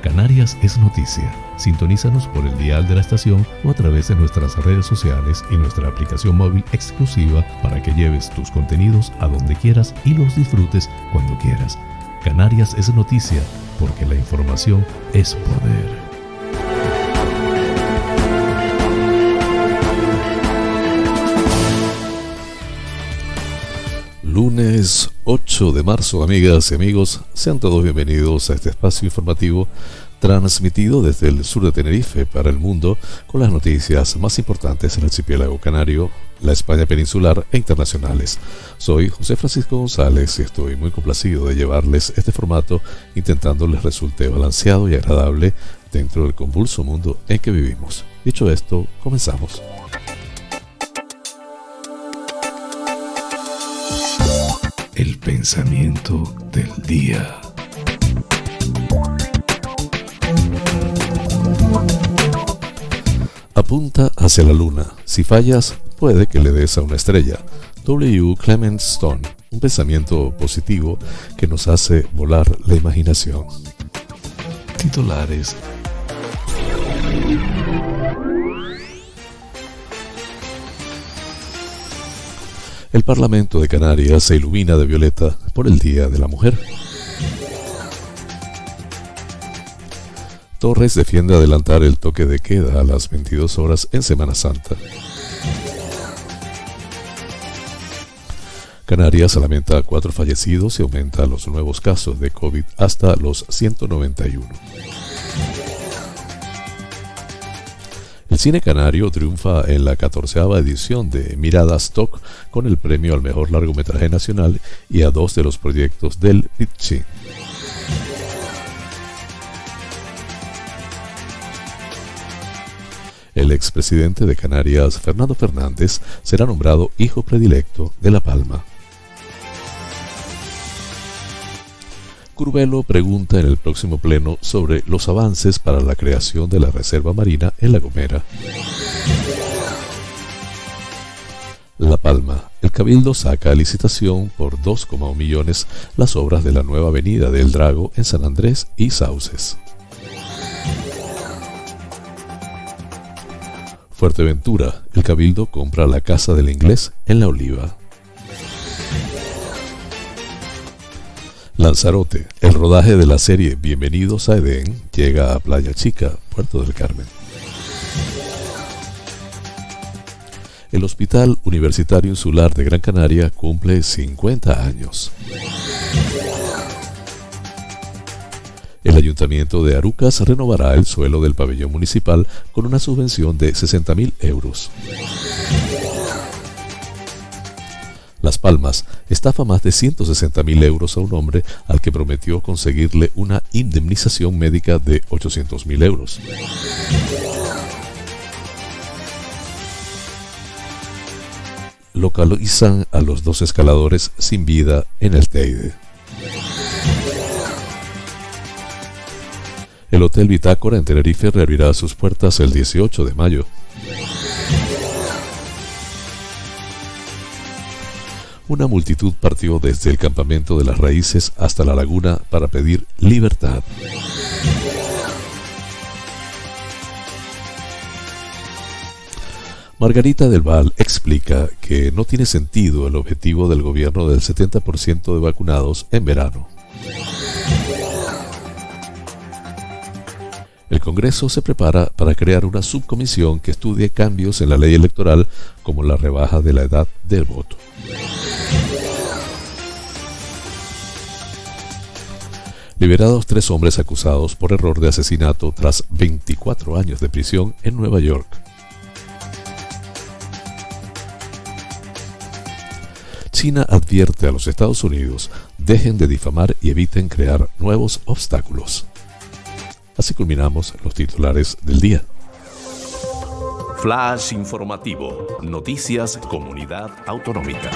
Canarias es noticia. Sintonízanos por el dial de la estación o a través de nuestras redes sociales y nuestra aplicación móvil exclusiva para que lleves tus contenidos a donde quieras y los disfrutes cuando quieras. Canarias es noticia porque la información es poder. Lunes 8 de marzo, amigas y amigos, sean todos bienvenidos a este espacio informativo transmitido desde el sur de Tenerife para el mundo con las noticias más importantes del archipiélago canario, la España peninsular e internacionales. Soy José Francisco González y estoy muy complacido de llevarles este formato intentando les resulte balanceado y agradable dentro del convulso mundo en que vivimos. Dicho esto, comenzamos. El pensamiento del día. Apunta hacia la luna. Si fallas, puede que le des a una estrella. W. Clement Stone. Un pensamiento positivo que nos hace volar la imaginación. Titulares El Parlamento de Canarias se ilumina de violeta por el Día de la Mujer. Torres defiende adelantar el toque de queda a las 22 horas en Semana Santa. Canarias lamenta cuatro fallecidos y aumenta los nuevos casos de COVID hasta los 191. Cine canario triunfa en la catorceava edición de Mirada Stock con el premio al mejor largometraje nacional y a dos de los proyectos del Pitching. El expresidente de Canarias, Fernando Fernández, será nombrado hijo predilecto de La Palma. Curvelo pregunta en el próximo pleno sobre los avances para la creación de la Reserva Marina en La Gomera. La Palma. El Cabildo saca a licitación por 2,1 millones las obras de la nueva avenida del Drago en San Andrés y Sauces. Fuerteventura. El Cabildo compra la Casa del Inglés en La Oliva. Lanzarote, el rodaje de la serie Bienvenidos a Edén llega a Playa Chica, Puerto del Carmen. El Hospital Universitario Insular de Gran Canaria cumple 50 años. El Ayuntamiento de Arucas renovará el suelo del pabellón municipal con una subvención de 60.000 euros. Las Palmas estafa más de 160 mil euros a un hombre al que prometió conseguirle una indemnización médica de 800 mil euros. Localizan a los dos escaladores sin vida en el Teide. El Hotel Bitácora en Tenerife reabrirá sus puertas el 18 de mayo. Una multitud partió desde el campamento de las raíces hasta la laguna para pedir libertad. Margarita del Val explica que no tiene sentido el objetivo del gobierno del 70% de vacunados en verano. El Congreso se prepara para crear una subcomisión que estudie cambios en la ley electoral como la rebaja de la edad del voto. Liberados tres hombres acusados por error de asesinato tras 24 años de prisión en Nueva York. China advierte a los Estados Unidos, dejen de difamar y eviten crear nuevos obstáculos. Así culminamos los titulares del día. Flash informativo. Noticias Comunidad Autonómica.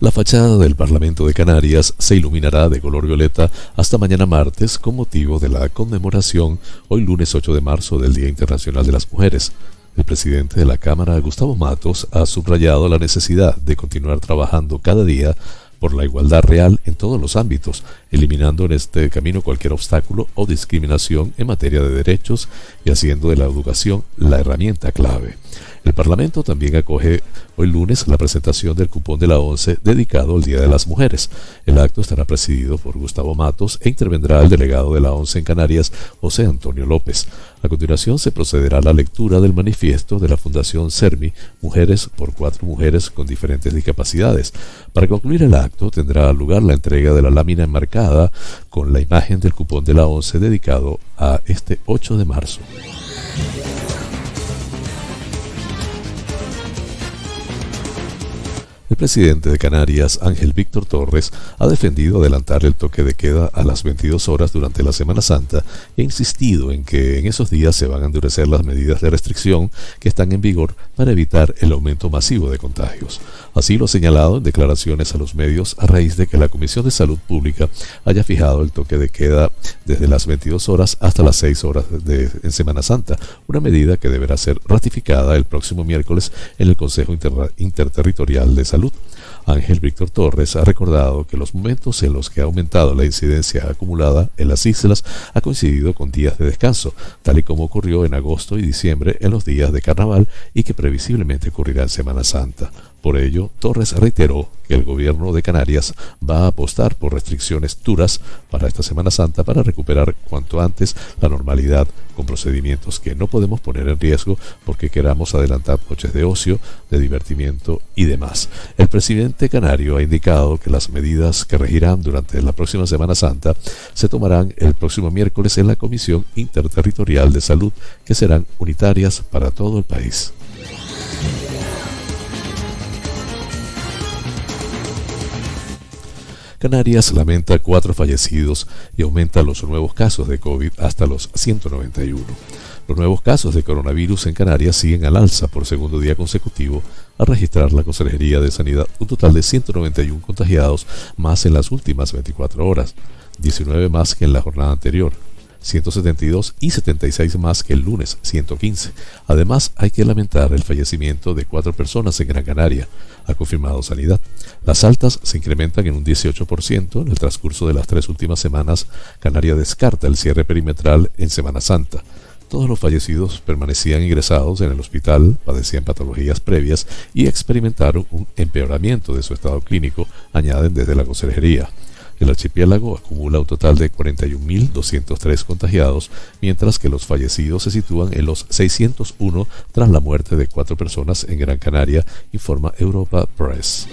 La fachada del Parlamento de Canarias se iluminará de color violeta hasta mañana martes con motivo de la conmemoración hoy lunes 8 de marzo del Día Internacional de las Mujeres. El presidente de la Cámara, Gustavo Matos, ha subrayado la necesidad de continuar trabajando cada día por la igualdad real en todos los ámbitos, eliminando en este camino cualquier obstáculo o discriminación en materia de derechos y haciendo de la educación la herramienta clave. El Parlamento también acoge hoy lunes la presentación del cupón de la ONCE dedicado al Día de las Mujeres. El acto estará presidido por Gustavo Matos e intervendrá el delegado de la ONCE en Canarias, José Antonio López. A continuación se procederá a la lectura del manifiesto de la Fundación CERMI, Mujeres por Cuatro Mujeres con diferentes discapacidades. Para concluir el acto tendrá lugar la entrega de la lámina enmarcada con la imagen del cupón de la ONCE dedicado a este 8 de marzo. Presidente de Canarias, Ángel Víctor Torres, ha defendido adelantar el toque de queda a las 22 horas durante la Semana Santa e insistido en que en esos días se van a endurecer las medidas de restricción que están en vigor para evitar el aumento masivo de contagios. Así lo ha señalado en declaraciones a los medios a raíz de que la Comisión de Salud Pública haya fijado el toque de queda desde las 22 horas hasta las 6 horas de, en Semana Santa, una medida que deberá ser ratificada el próximo miércoles en el Consejo Interterritorial de Salud Ángel Víctor Torres ha recordado que los momentos en los que ha aumentado la incidencia acumulada en las islas ha coincidido con días de descanso, tal y como ocurrió en agosto y diciembre en los días de carnaval y que previsiblemente ocurrirá en Semana Santa. Por ello, Torres reiteró que el gobierno de Canarias va a apostar por restricciones duras para esta Semana Santa para recuperar cuanto antes la normalidad con procedimientos que no podemos poner en riesgo porque queramos adelantar noches de ocio, de divertimiento y demás. El presidente canario ha indicado que las medidas que regirán durante la próxima Semana Santa se tomarán el próximo miércoles en la Comisión Interterritorial de Salud que serán unitarias para todo el país. Canarias lamenta cuatro fallecidos y aumenta los nuevos casos de COVID hasta los 191. Los nuevos casos de coronavirus en Canarias siguen al alza por segundo día consecutivo al registrar la Consejería de Sanidad un total de 191 contagiados más en las últimas 24 horas, 19 más que en la jornada anterior. 172 y 76 más que el lunes, 115. Además, hay que lamentar el fallecimiento de cuatro personas en Gran Canaria, ha confirmado Sanidad. Las altas se incrementan en un 18%. En el transcurso de las tres últimas semanas, Canaria descarta el cierre perimetral en Semana Santa. Todos los fallecidos permanecían ingresados en el hospital, padecían patologías previas y experimentaron un empeoramiento de su estado clínico, añaden desde la consejería. El archipiélago acumula un total de 41.203 contagiados, mientras que los fallecidos se sitúan en los 601 tras la muerte de cuatro personas en Gran Canaria, informa Europa Press.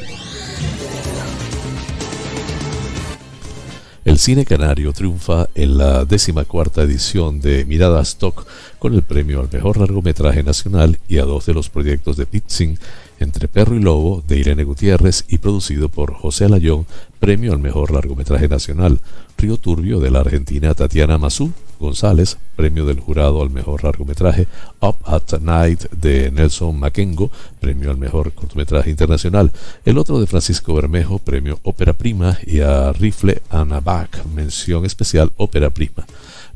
El cine canario triunfa en la cuarta edición de Miradas Doc con el premio al mejor largometraje nacional y a dos de los proyectos de Pitzing entre Perro y Lobo de Irene Gutiérrez y producido por José Alayón, premio al mejor largometraje nacional. Río Turbio de la argentina Tatiana Mazú González, premio del jurado al mejor largometraje. Up at Night de Nelson Makengo, premio al mejor cortometraje internacional. El otro de Francisco Bermejo, premio Ópera Prima. Y a Rifle Anabac, mención especial Ópera Prima.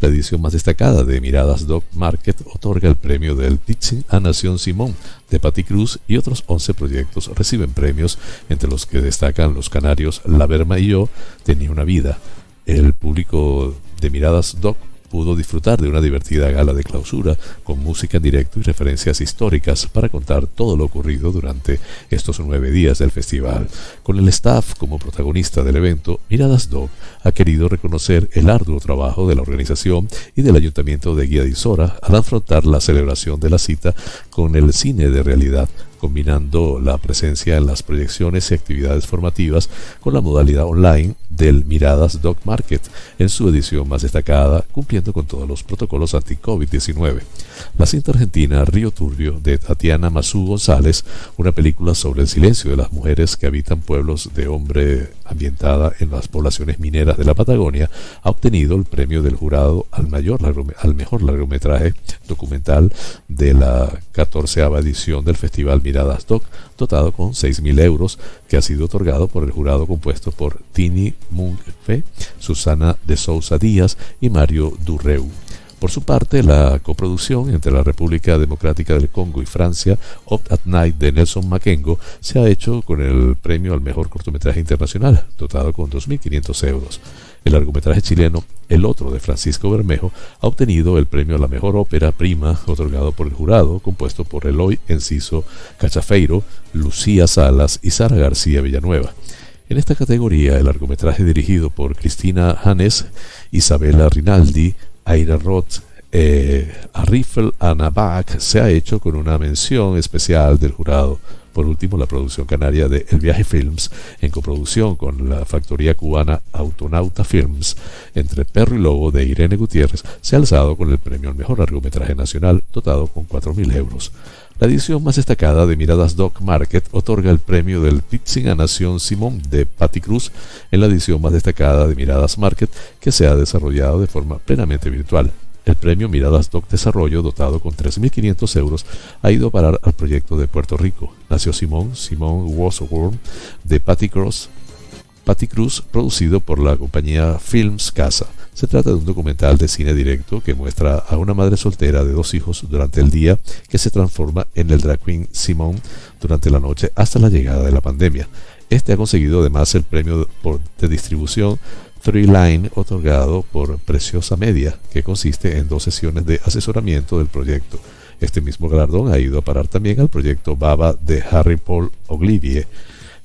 La edición más destacada de Miradas Dog Market otorga el premio del Pitching a Nación Simón de Patti Cruz y otros 11 proyectos reciben premios, entre los que destacan los canarios La Verma y yo, Tenía una vida. El público de Miradas Dog pudo disfrutar de una divertida gala de clausura con música en directo y referencias históricas para contar todo lo ocurrido durante estos nueve días del festival. Con el staff como protagonista del evento, Miradas Dog ha querido reconocer el arduo trabajo de la organización y del Ayuntamiento de Guía de Isora al afrontar la celebración de la cita con el cine de realidad combinando la presencia en las proyecciones y actividades formativas con la modalidad online del Miradas Dog Market en su edición más destacada, cumpliendo con todos los protocolos anti-COVID-19. La cinta argentina Río Turbio de Tatiana Mazú González, una película sobre el silencio de las mujeres que habitan pueblos de hombre ambientada en las poblaciones mineras de la Patagonia, ha obtenido el premio del jurado al, mayor al mejor largometraje documental de la 14 edición del Festival Miradas Doc, dotado con 6.000 euros, que ha sido otorgado por el jurado compuesto por Tini Munfe, Susana de Sousa Díaz y Mario Durreu. Por su parte, la coproducción entre la República Democrática del Congo y Francia, Opt at Night de Nelson Makengo, se ha hecho con el premio al mejor cortometraje internacional, dotado con 2.500 euros. El largometraje chileno El Otro de Francisco Bermejo ha obtenido el premio a la mejor ópera prima otorgado por el jurado, compuesto por Eloy Enciso Cachafeiro, Lucía Salas y Sara García Villanueva. En esta categoría, el largometraje dirigido por Cristina Hannes, Isabela Rinaldi, Aira Roth, eh, a Riffle Bach se ha hecho con una mención especial del jurado. Por último, la producción canaria de El Viaje Films, en coproducción con la factoría cubana Autonauta Films, entre Perro y Lobo de Irene Gutiérrez, se ha alzado con el premio al mejor largometraje nacional, dotado con 4.000 euros. La edición más destacada de Miradas Doc Market otorga el premio del Pitching a Nación Simón de Patty Cruz en la edición más destacada de Miradas Market que se ha desarrollado de forma plenamente virtual. El premio Miradas Doc Desarrollo, dotado con 3.500 euros, ha ido a parar al proyecto de Puerto Rico. Nació Simón, Simón de Patty Cruz, Patty Cruz, producido por la compañía Films Casa. Se trata de un documental de cine directo que muestra a una madre soltera de dos hijos durante el día que se transforma en el drag queen Simone durante la noche hasta la llegada de la pandemia. Este ha conseguido además el premio de distribución Three Line otorgado por Preciosa Media, que consiste en dos sesiones de asesoramiento del proyecto. Este mismo galardón ha ido a parar también al proyecto Baba de Harry Paul Oglivier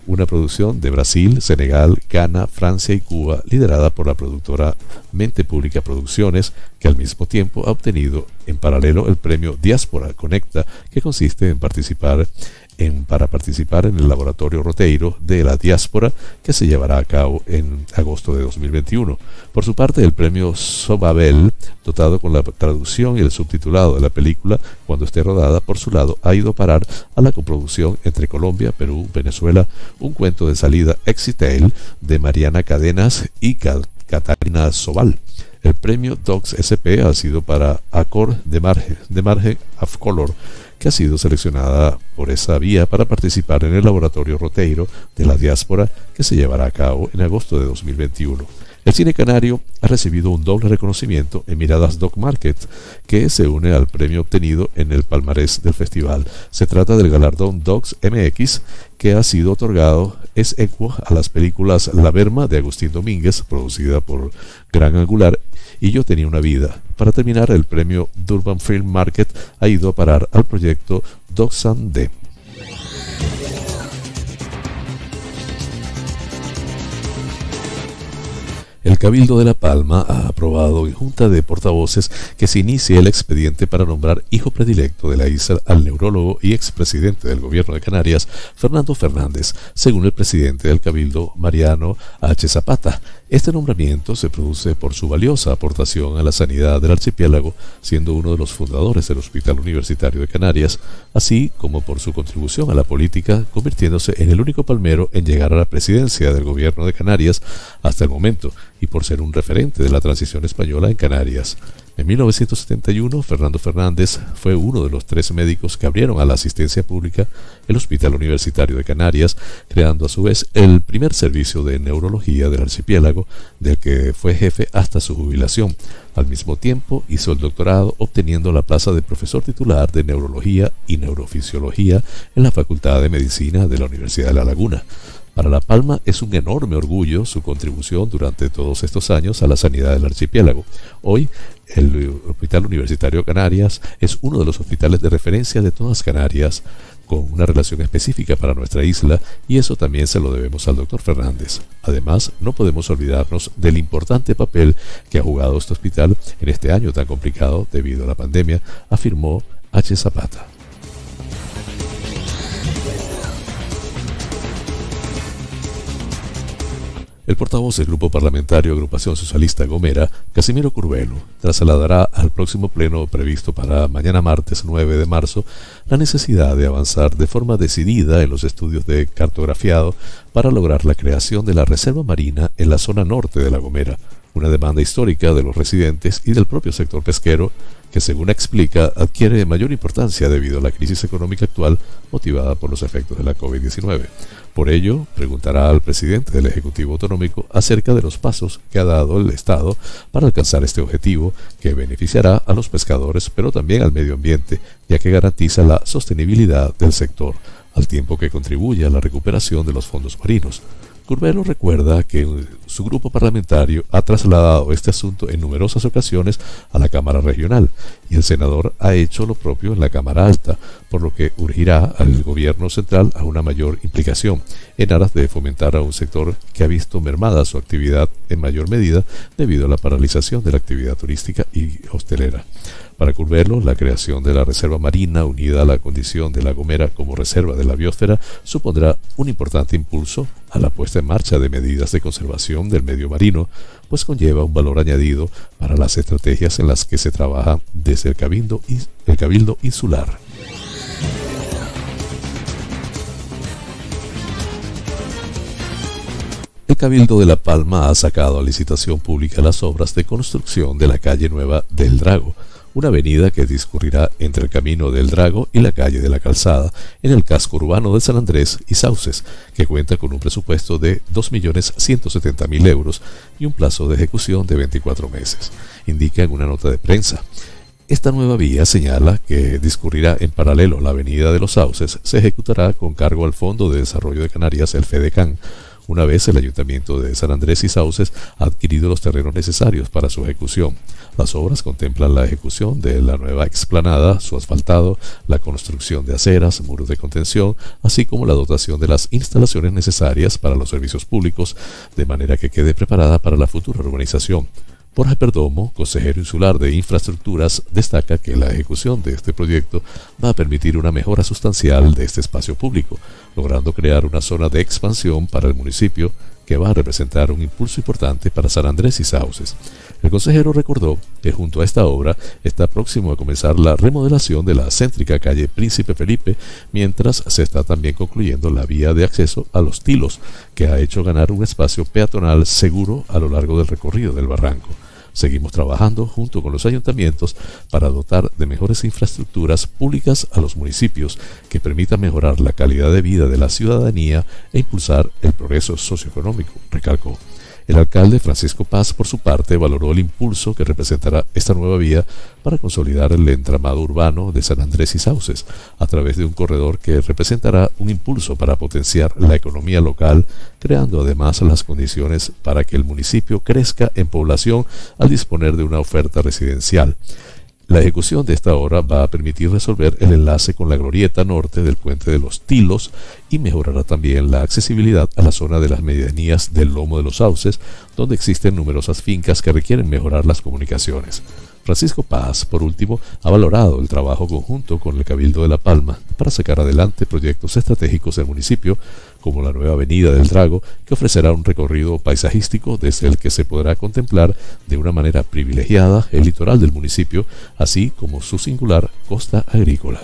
una producción de Brasil, Senegal, Ghana, Francia y Cuba, liderada por la productora Mente Pública Producciones, que al mismo tiempo ha obtenido en paralelo el premio Diáspora Conecta, que consiste en participar para participar en el laboratorio Roteiro de la diáspora que se llevará a cabo en agosto de 2021. Por su parte, el premio Sobabel, dotado con la traducción y el subtitulado de la película cuando esté rodada, por su lado, ha ido a parar a la coproducción entre Colombia, Perú, Venezuela, un cuento de salida Exitail de Mariana Cadenas y Catarina Sobal. El premio Docs SP ha sido para Acor de Margen, de Margen of Color, que ha sido seleccionada por esa vía para participar en el laboratorio Roteiro de la diáspora que se llevará a cabo en agosto de 2021. El cine canario ha recibido un doble reconocimiento en Miradas Doc Market, que se une al premio obtenido en el palmarés del festival. Se trata del galardón Docs MX, que ha sido otorgado es equo a las películas La Verma de Agustín Domínguez, producida por Gran Angular, y Yo tenía una vida. Para terminar, el premio Durban Film Market ha ido a parar al proyecto Doxan D. El Cabildo de La Palma ha aprobado en junta de portavoces que se inicie el expediente para nombrar hijo predilecto de la isla al neurólogo y expresidente del gobierno de Canarias, Fernando Fernández, según el presidente del Cabildo, Mariano H. Zapata. Este nombramiento se produce por su valiosa aportación a la sanidad del archipiélago, siendo uno de los fundadores del Hospital Universitario de Canarias, así como por su contribución a la política, convirtiéndose en el único palmero en llegar a la presidencia del gobierno de Canarias hasta el momento, y por ser un referente de la transición española en Canarias. En 1971, Fernando Fernández fue uno de los tres médicos que abrieron a la asistencia pública el Hospital Universitario de Canarias, creando a su vez el primer servicio de neurología del archipiélago, del que fue jefe hasta su jubilación. Al mismo tiempo, hizo el doctorado obteniendo la plaza de profesor titular de neurología y neurofisiología en la Facultad de Medicina de la Universidad de La Laguna. Para La Palma es un enorme orgullo su contribución durante todos estos años a la sanidad del archipiélago. Hoy, el Hospital Universitario Canarias es uno de los hospitales de referencia de todas Canarias, con una relación específica para nuestra isla y eso también se lo debemos al doctor Fernández. Además, no podemos olvidarnos del importante papel que ha jugado este hospital en este año tan complicado debido a la pandemia, afirmó H. Zapata. El portavoz del Grupo Parlamentario Agrupación Socialista Gomera, Casimiro Curvelo, trasladará al próximo pleno previsto para mañana martes 9 de marzo la necesidad de avanzar de forma decidida en los estudios de cartografiado para lograr la creación de la Reserva Marina en la zona norte de La Gomera. una demanda histórica de los residentes y del propio sector pesquero que según explica adquiere mayor importancia debido a la crisis económica actual motivada por los efectos de la COVID-19. Por ello, preguntará al presidente del Ejecutivo Autonómico acerca de los pasos que ha dado el Estado para alcanzar este objetivo que beneficiará a los pescadores pero también al medio ambiente, ya que garantiza la sostenibilidad del sector, al tiempo que contribuye a la recuperación de los fondos marinos. Curbelo recuerda que su grupo parlamentario ha trasladado este asunto en numerosas ocasiones a la Cámara Regional y el senador ha hecho lo propio en la Cámara Alta, por lo que urgirá al gobierno central a una mayor implicación en aras de fomentar a un sector que ha visto mermada su actividad en mayor medida debido a la paralización de la actividad turística y hostelera. Para Curbelo, la creación de la Reserva Marina unida a la condición de La Gomera como reserva de la biosfera supondrá un importante impulso a la puesta en marcha de medidas de conservación del medio marino, pues conlleva un valor añadido para las estrategias en las que se trabaja desde el Cabildo, el cabildo Insular. El Cabildo de La Palma ha sacado a licitación pública las obras de construcción de la calle Nueva del Drago, una avenida que discurrirá entre el Camino del Drago y la calle de la Calzada, en el casco urbano de San Andrés y Sauces, que cuenta con un presupuesto de 2.170.000 euros y un plazo de ejecución de 24 meses, indica en una nota de prensa. Esta nueva vía señala que discurrirá en paralelo a la Avenida de los Sauces, se ejecutará con cargo al Fondo de Desarrollo de Canarias, el FEDECAN, una vez el Ayuntamiento de San Andrés y Sauces ha adquirido los terrenos necesarios para su ejecución. Las obras contemplan la ejecución de la nueva explanada, su asfaltado, la construcción de aceras, muros de contención, así como la dotación de las instalaciones necesarias para los servicios públicos, de manera que quede preparada para la futura urbanización. Borja Perdomo, consejero insular de infraestructuras, destaca que la ejecución de este proyecto va a permitir una mejora sustancial de este espacio público, logrando crear una zona de expansión para el municipio que va a representar un impulso importante para San Andrés y Sauces. El consejero recordó que junto a esta obra está próximo a comenzar la remodelación de la céntrica calle Príncipe Felipe, mientras se está también concluyendo la vía de acceso a los tilos, que ha hecho ganar un espacio peatonal seguro a lo largo del recorrido del barranco. Seguimos trabajando junto con los ayuntamientos para dotar de mejores infraestructuras públicas a los municipios que permitan mejorar la calidad de vida de la ciudadanía e impulsar el progreso socioeconómico, recalcó. El alcalde Francisco Paz, por su parte, valoró el impulso que representará esta nueva vía para consolidar el entramado urbano de San Andrés y Sauces, a través de un corredor que representará un impulso para potenciar la economía local, creando además las condiciones para que el municipio crezca en población al disponer de una oferta residencial. La ejecución de esta obra va a permitir resolver el enlace con la glorieta norte del puente de los Tilos y mejorará también la accesibilidad a la zona de las medianías del lomo de los sauces, donde existen numerosas fincas que requieren mejorar las comunicaciones. Francisco Paz, por último, ha valorado el trabajo conjunto con el Cabildo de La Palma para sacar adelante proyectos estratégicos del municipio, como la nueva Avenida del Drago, que ofrecerá un recorrido paisajístico desde el que se podrá contemplar de una manera privilegiada el litoral del municipio, así como su singular costa agrícola.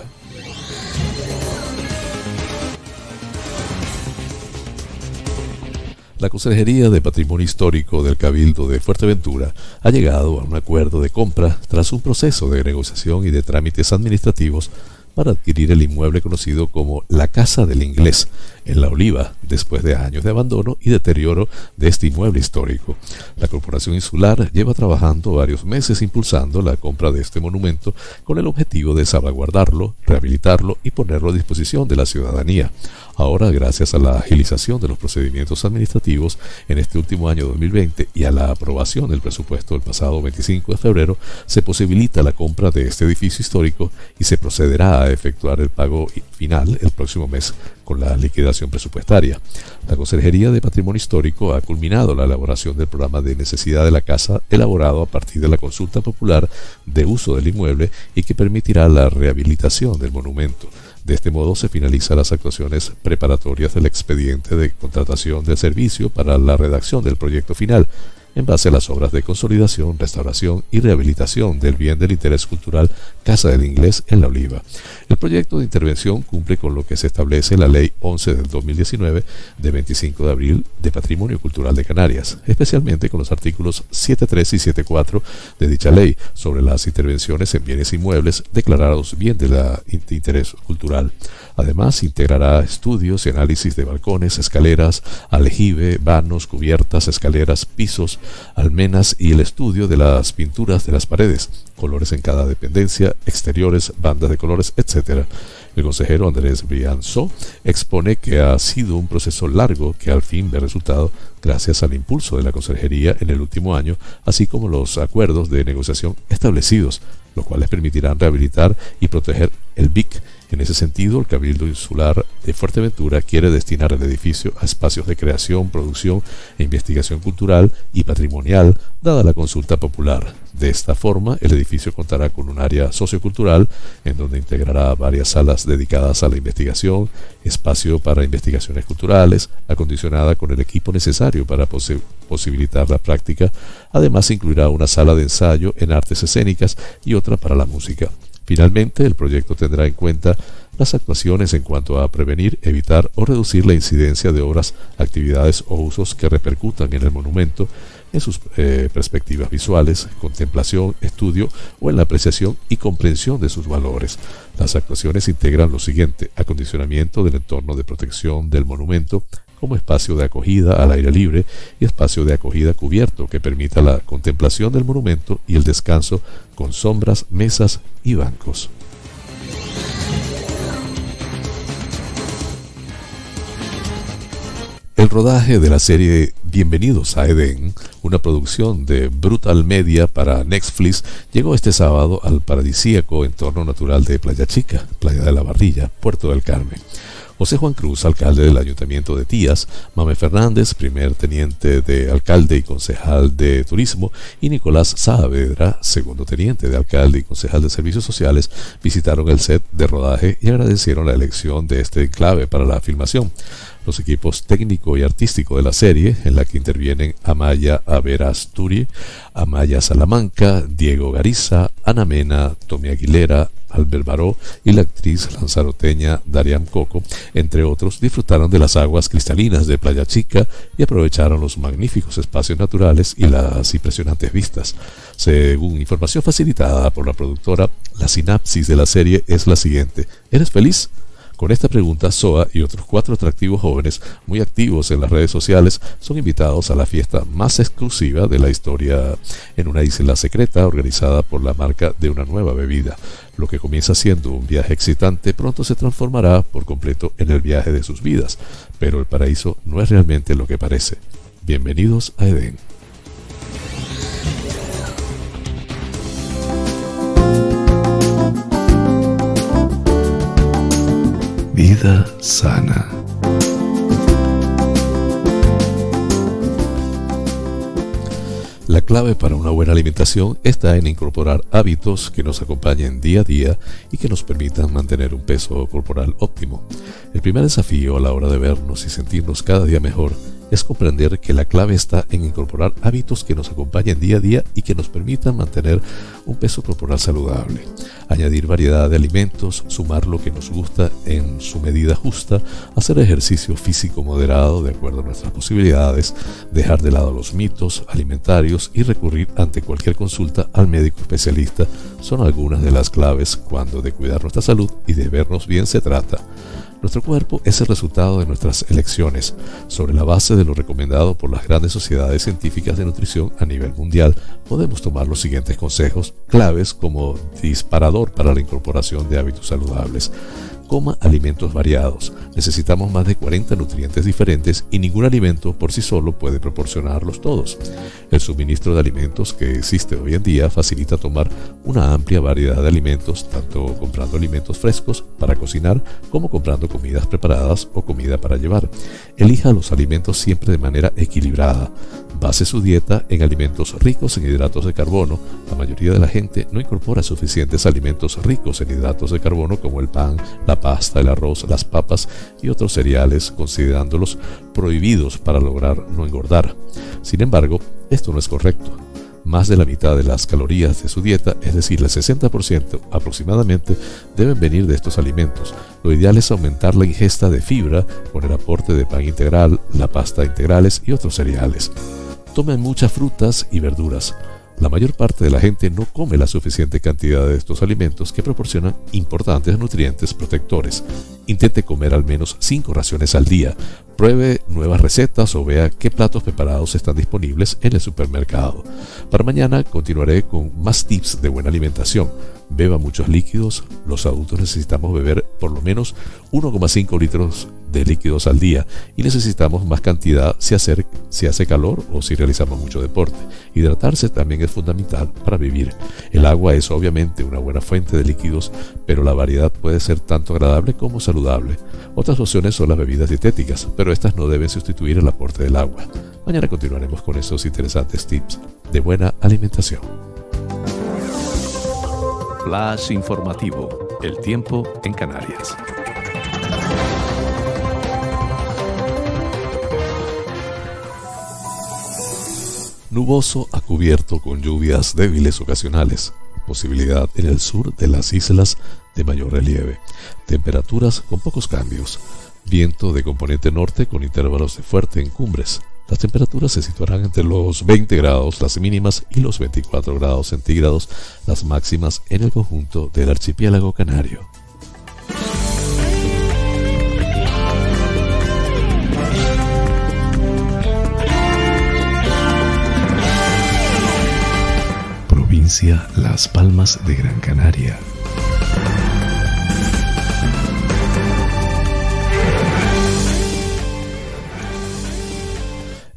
La Consejería de Patrimonio Histórico del Cabildo de Fuerteventura ha llegado a un acuerdo de compra tras un proceso de negociación y de trámites administrativos para adquirir el inmueble conocido como la Casa del Inglés en La Oliva, después de años de abandono y deterioro de este inmueble histórico. La Corporación Insular lleva trabajando varios meses impulsando la compra de este monumento con el objetivo de salvaguardarlo, rehabilitarlo y ponerlo a disposición de la ciudadanía. Ahora, gracias a la agilización de los procedimientos administrativos en este último año 2020 y a la aprobación del presupuesto del pasado 25 de febrero, se posibilita la compra de este edificio histórico y se procederá a efectuar el pago final el próximo mes con la liquidación presupuestaria. La Consejería de Patrimonio Histórico ha culminado la elaboración del programa de necesidad de la casa elaborado a partir de la consulta popular de uso del inmueble y que permitirá la rehabilitación del monumento. De este modo se finalizan las actuaciones preparatorias del expediente de contratación del servicio para la redacción del proyecto final. en base a las obras de consolidación, restauración y rehabilitación del bien del interés cultural Casa del Inglés en La Oliva. El proyecto de intervención cumple con lo que se establece en la Ley 11 del 2019 de 25 de abril de Patrimonio Cultural de Canarias, especialmente con los artículos 7.3 y 7.4 de dicha ley sobre las intervenciones en bienes inmuebles declarados bien de, interés cultural. Además, integrará estudios y análisis de balcones, escaleras, aljibe, vanos, cubiertas, escaleras, pisos, almenas y el estudio de las pinturas de las paredes, colores en cada dependencia, exteriores, bandas de colores, etc. El consejero Andrés Brianzo expone que ha sido un proceso largo que al fin ve resultado gracias al impulso de la consejería en el último año, así como los acuerdos de negociación establecidos, los cuales permitirán rehabilitar y proteger el BIC en ese sentido, el Cabildo Insular de Fuerteventura quiere destinar el edificio a espacios de creación, producción e investigación cultural y patrimonial, dada la consulta popular. De esta forma, el edificio contará con un área sociocultural en donde integrará varias salas dedicadas a la investigación, espacio para investigaciones culturales, acondicionada con el equipo necesario para posibilitar la práctica. Además, incluirá una sala de ensayo en artes escénicas y otra para la música. Finalmente, el proyecto tendrá en cuenta las actuaciones en cuanto a prevenir, evitar o reducir la incidencia de obras, actividades o usos que repercutan en el monumento en sus eh, perspectivas visuales, contemplación, estudio o en la apreciación y comprensión de sus valores. Las actuaciones integran lo siguiente, acondicionamiento del entorno de protección del monumento, como espacio de acogida al aire libre y espacio de acogida cubierto que permita la contemplación del monumento y el descanso con sombras, mesas y bancos. El rodaje de la serie Bienvenidos a Edén, una producción de Brutal Media para Netflix, llegó este sábado al paradisíaco entorno natural de Playa Chica, Playa de la Barrilla, Puerto del Carmen. José Juan Cruz, alcalde del Ayuntamiento de Tías, Mame Fernández, primer teniente de alcalde y concejal de turismo, y Nicolás Saavedra, segundo teniente de alcalde y concejal de servicios sociales, visitaron el set de rodaje y agradecieron la elección de este clave para la filmación. Los equipos técnico y artístico de la serie, en la que intervienen Amaya Averasturi, Amaya Salamanca, Diego Gariza, Ana Mena, Tommy Aguilera, Albert Baró y la actriz lanzaroteña Darian Coco, entre otros, disfrutaron de las aguas cristalinas de Playa Chica y aprovecharon los magníficos espacios naturales y las impresionantes vistas. Según información facilitada por la productora, la sinapsis de la serie es la siguiente. ¿Eres feliz? Con esta pregunta, SOA y otros cuatro atractivos jóvenes muy activos en las redes sociales son invitados a la fiesta más exclusiva de la historia en una isla secreta organizada por la marca de una nueva bebida. Lo que comienza siendo un viaje excitante pronto se transformará por completo en el viaje de sus vidas, pero el paraíso no es realmente lo que parece. Bienvenidos a Edén. Vida sana. La clave para una buena alimentación está en incorporar hábitos que nos acompañen día a día y que nos permitan mantener un peso corporal óptimo. El primer desafío a la hora de vernos y sentirnos cada día mejor es comprender que la clave está en incorporar hábitos que nos acompañen día a día y que nos permitan mantener un peso corporal saludable. Añadir variedad de alimentos, sumar lo que nos gusta en su medida justa, hacer ejercicio físico moderado de acuerdo a nuestras posibilidades, dejar de lado los mitos alimentarios y recurrir ante cualquier consulta al médico especialista son algunas de las claves cuando de cuidar nuestra salud y de vernos bien se trata. Nuestro cuerpo es el resultado de nuestras elecciones, sobre la base de lo recomendado por las grandes sociedades científicas de nutrición a nivel mundial. Podemos tomar los siguientes consejos claves como disparador para la incorporación de hábitos saludables. Coma alimentos variados. Necesitamos más de 40 nutrientes diferentes y ningún alimento por sí solo puede proporcionarlos todos. El suministro de alimentos que existe hoy en día facilita tomar una amplia variedad de alimentos, tanto comprando alimentos frescos para cocinar como comprando comidas preparadas o comida para llevar. Elija los alimentos siempre de manera equilibrada Base su dieta en alimentos ricos en hidratos de carbono. La mayoría de la gente no incorpora suficientes alimentos ricos en hidratos de carbono como el pan, la pasta, el arroz, las papas y otros cereales, considerándolos prohibidos para lograr no engordar. Sin embargo, esto no es correcto más de la mitad de las calorías de su dieta, es decir, el 60% aproximadamente, deben venir de estos alimentos. Lo ideal es aumentar la ingesta de fibra con el aporte de pan integral, la pasta integrales y otros cereales. Tomen muchas frutas y verduras. La mayor parte de la gente no come la suficiente cantidad de estos alimentos que proporcionan importantes nutrientes protectores. Intente comer al menos 5 raciones al día. Pruebe nuevas recetas o vea qué platos preparados están disponibles en el supermercado. Para mañana continuaré con más tips de buena alimentación. Beba muchos líquidos. Los adultos necesitamos beber por lo menos 1,5 litros de líquidos al día y necesitamos más cantidad si hace, si hace calor o si realizamos mucho deporte. Hidratarse también es fundamental para vivir. El agua es obviamente una buena fuente de líquidos, pero la variedad puede ser tanto agradable como saludable. Otras opciones son las bebidas dietéticas, pero estas no deben sustituir el aporte del agua. Mañana continuaremos con estos interesantes tips de buena alimentación. Flash informativo. El tiempo en Canarias. Nuboso a cubierto con lluvias débiles ocasionales. Posibilidad en el sur de las islas de mayor relieve. Temperaturas con pocos cambios. Viento de componente norte con intervalos de fuerte en cumbres. Las temperaturas se situarán entre los 20 grados las mínimas y los 24 grados centígrados las máximas en el conjunto del archipiélago canario. Las Palmas de Gran Canaria.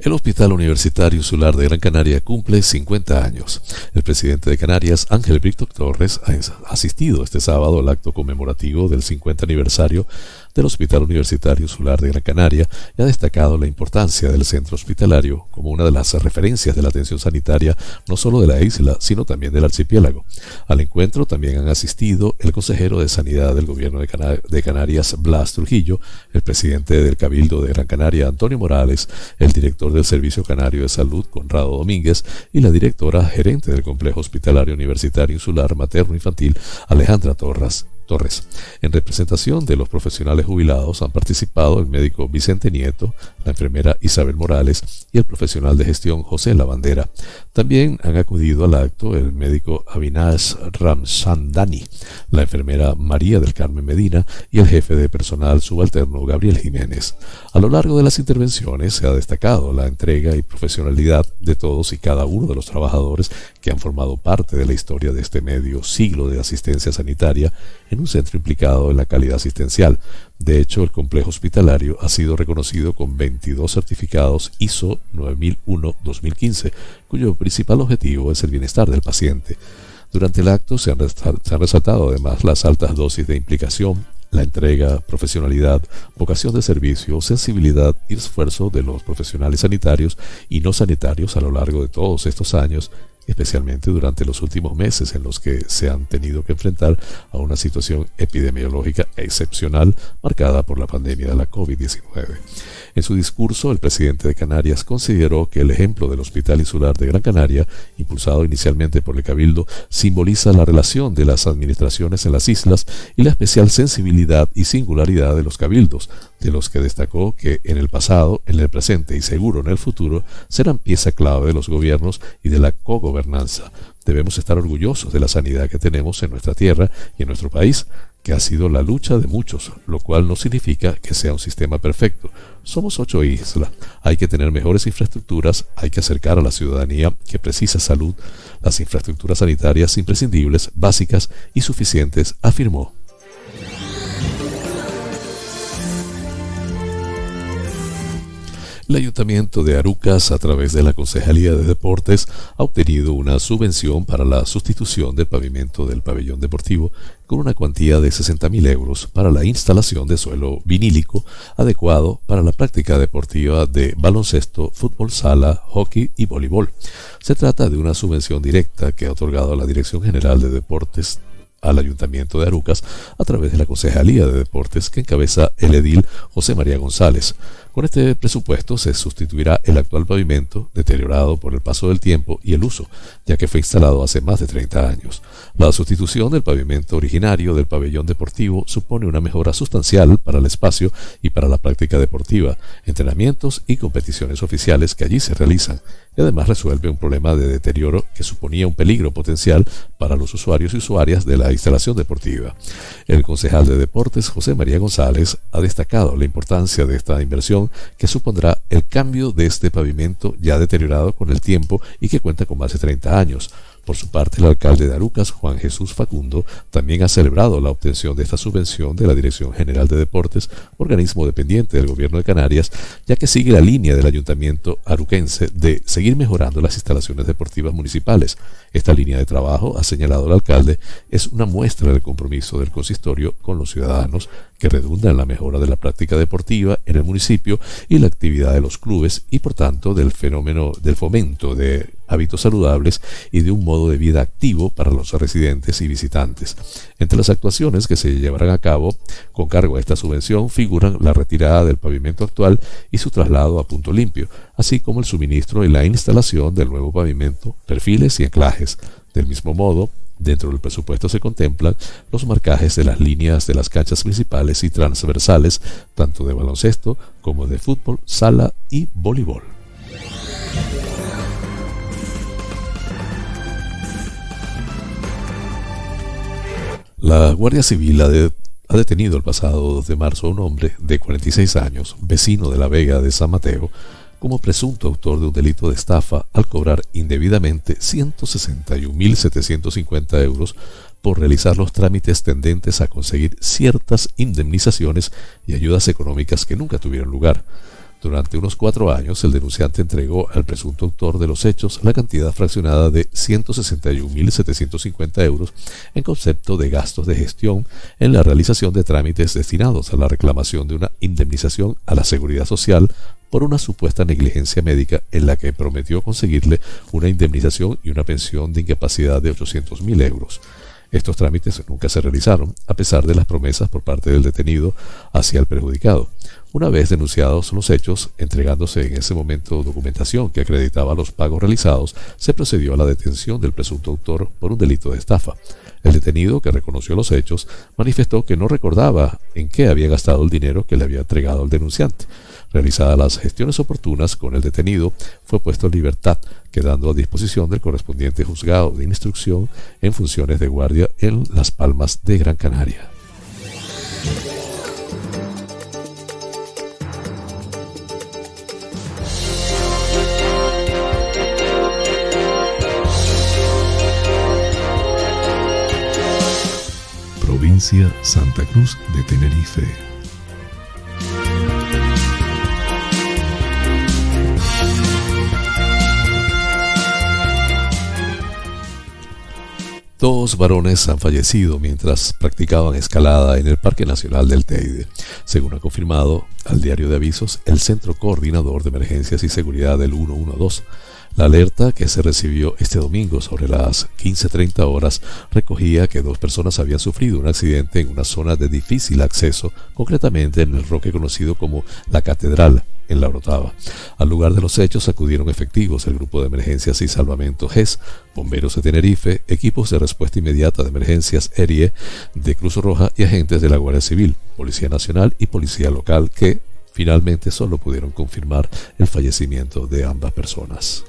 El Hospital Universitario Insular de Gran Canaria cumple 50 años. El presidente de Canarias, Ángel Víctor Torres, ha asistido este sábado al acto conmemorativo del 50 aniversario del Hospital Universitario Insular de Gran Canaria y ha destacado la importancia del centro hospitalario como una de las referencias de la atención sanitaria no solo de la isla, sino también del archipiélago. Al encuentro también han asistido el consejero de Sanidad del Gobierno de, Canarias, Blas Trujillo, el presidente del Cabildo de Gran Canaria, Antonio Morales, el director del Servicio Canario de Salud, Conrado Domínguez, y la directora gerente del Complejo Hospitalario Universitario Insular Materno Infantil, Alejandra Torres. Torres. En representación de los profesionales jubilados han participado el médico Vicente Nieto, la enfermera Isabel Morales y el profesional de gestión José Lavandera. También han acudido al acto el médico Avinash Ramsandani, la enfermera María del Carmen Medina y el jefe de personal subalterno Gabriel Jiménez. A lo largo de las intervenciones se ha destacado la entrega y profesionalidad de todos y cada uno de los trabajadores que han formado parte de la historia de este medio siglo de asistencia sanitaria en un centro implicado en la calidad asistencial. De hecho, el complejo hospitalario ha sido reconocido con 22 certificados ISO 9001-2015, cuyo principal objetivo es el bienestar del paciente. Durante el acto se han, resaltado además las altas dosis de implicación, la entrega, profesionalidad, vocación de servicio, sensibilidad y esfuerzo de los profesionales sanitarios y no sanitarios a lo largo de todos estos años especialmente durante los últimos meses en los que se han tenido que enfrentar a una situación epidemiológica excepcional marcada por la pandemia de la COVID-19. En su discurso, el presidente de Canarias consideró que el ejemplo del Hospital Insular de Gran Canaria, impulsado inicialmente por el Cabildo, simboliza la relación de las administraciones en las islas y la especial sensibilidad y singularidad de los cabildos, de los que destacó que en el pasado, en el presente y seguro en el futuro serán pieza clave de los gobiernos y de la cogobernanza. Debemos estar orgullosos de la sanidad que tenemos en nuestra tierra y en nuestro país, que ha sido la lucha de muchos, lo cual no significa que sea un sistema perfecto. Somos ocho islas, hay que tener mejores infraestructuras, hay que acercar a la ciudadanía que precisa salud las infraestructuras sanitarias imprescindibles, básicas y suficientes, afirmó. El Ayuntamiento de Arucas, a través de la Concejalía de Deportes, ha obtenido una subvención para la sustitución del pavimento del pabellón deportivo con una cuantía de 60.000 euros para la instalación de suelo vinílico adecuado para la práctica deportiva de baloncesto, fútbol sala, hockey y voleibol. Se trata de una subvención directa que ha otorgado la Dirección General de Deportes al Ayuntamiento de Arucas a través de la Concejalía de Deportes que encabeza el edil José María González. Con este presupuesto se sustituirá el actual pavimento, deteriorado por el paso del tiempo y el uso, ya que fue instalado hace más de 30 años. La sustitución del pavimento originario del pabellón deportivo supone una mejora sustancial para el espacio y para la práctica deportiva, entrenamientos y competiciones oficiales que allí se realizan, y además resuelve un problema de deterioro que suponía un peligro potencial para los usuarios y usuarias de la instalación deportiva. El concejal de deportes, José María González, ha destacado la importancia de esta inversión que supondrá el cambio de este pavimento ya deteriorado con el tiempo y que cuenta con más de 30 años. Por su parte, el alcalde de Arucas, Juan Jesús Facundo, también ha celebrado la obtención de esta subvención de la Dirección General de Deportes, organismo dependiente del Gobierno de Canarias, ya que sigue la línea del Ayuntamiento aruquense de seguir mejorando las instalaciones deportivas municipales. Esta línea de trabajo, ha señalado el alcalde, es una muestra del compromiso del consistorio con los ciudadanos que redunda en la mejora de la práctica deportiva en el municipio y la actividad de los clubes y por tanto del fenómeno del fomento de hábitos saludables y de un modo de vida activo para los residentes y visitantes. Entre las actuaciones que se llevarán a cabo con cargo a esta subvención figuran la retirada del pavimento actual y su traslado a punto limpio, así como el suministro y la instalación del nuevo pavimento, perfiles y anclajes. Del mismo modo, Dentro del presupuesto se contemplan los marcajes de las líneas de las canchas principales y transversales, tanto de baloncesto como de fútbol, sala y voleibol. La Guardia Civil ha, detenido el pasado 2 de marzo a un hombre de 46 años, vecino de la Vega de San Mateo, como presunto autor de un delito de estafa al cobrar indebidamente 161.750 euros por realizar los trámites tendentes a conseguir ciertas indemnizaciones y ayudas económicas que nunca tuvieron lugar. Durante unos cuatro años, el denunciante entregó al presunto autor de los hechos la cantidad fraccionada de 161.750 euros en concepto de gastos de gestión en la realización de trámites destinados a la reclamación de una indemnización a la seguridad social por una supuesta negligencia médica en la que prometió conseguirle una indemnización y una pensión de incapacidad de 800.000 euros. Estos trámites nunca se realizaron, a pesar de las promesas por parte del detenido hacia el perjudicado. Una vez denunciados los hechos, entregándose en ese momento documentación que acreditaba los pagos realizados, se procedió a la detención del presunto autor por un delito de estafa. El detenido, que reconoció los hechos, manifestó que no recordaba en qué había gastado el dinero que le había entregado al denunciante. Realizadas las gestiones oportunas con el detenido, fue puesto en libertad, quedando a disposición del correspondiente juzgado de instrucción en funciones de guardia en Las Palmas de Gran Canaria. Santa Cruz de Tenerife. Dos varones han fallecido mientras practicaban escalada en el Parque Nacional del Teide, según ha confirmado al diario de avisos el Centro Coordinador de Emergencias y Seguridad del 112. La alerta que se recibió este domingo sobre las 15.30 horas recogía que dos personas habían sufrido un accidente en una zona de difícil acceso, concretamente en el roque conocido como la Catedral, en La Brotava. Al lugar de los hechos acudieron efectivos el Grupo de Emergencias y Salvamento GES, bomberos de Tenerife, equipos de respuesta inmediata de emergencias ERIE de Cruz Roja y agentes de la Guardia Civil, Policía Nacional y Policía Local que finalmente solo pudieron confirmar el fallecimiento de ambas personas.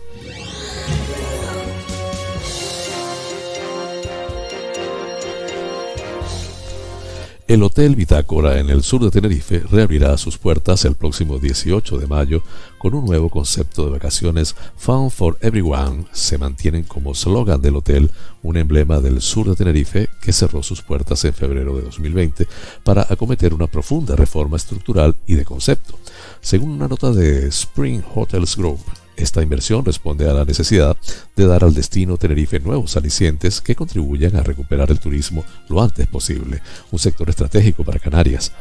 El Hotel Bitácora en el sur de Tenerife reabrirá sus puertas el próximo 18 de mayo con un nuevo concepto de vacaciones Fun for Everyone. Se mantienen como slogan del hotel un emblema del sur de Tenerife que cerró sus puertas en febrero de 2020 para acometer una profunda reforma estructural y de concepto. Según una nota de Spring Hotels Group, esta inversión responde a la necesidad de dar al destino Tenerife nuevos alicientes que contribuyan a recuperar el turismo lo antes posible, un sector estratégico para Canarias.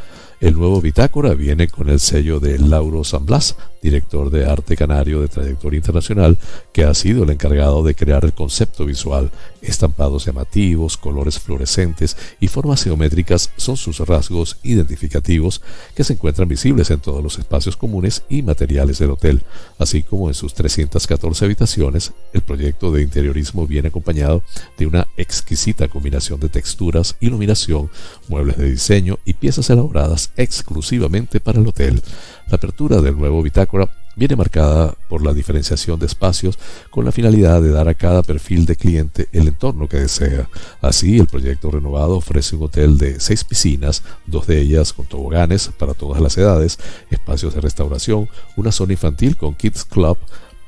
El nuevo bitácora viene con el sello de Lauro San Blas, director de arte canario de trayectoria internacional, que ha sido el encargado de crear el concepto visual. Estampados llamativos, colores fluorescentes y formas geométricas son sus rasgos identificativos que se encuentran visibles en todos los espacios comunes y materiales del hotel, así como en sus 314 habitaciones. El proyecto de interiorismo viene acompañado de una exquisita combinación de texturas, iluminación, muebles de diseño y piezas elaboradas exclusivamente para el hotel. La apertura del nuevo bitácora viene marcada por la diferenciación de espacios con la finalidad de dar a cada perfil de cliente el entorno que desea. Así, el proyecto renovado ofrece un hotel de seis piscinas, dos de ellas con toboganes para todas las edades, espacios de restauración, una zona infantil con Kids Club,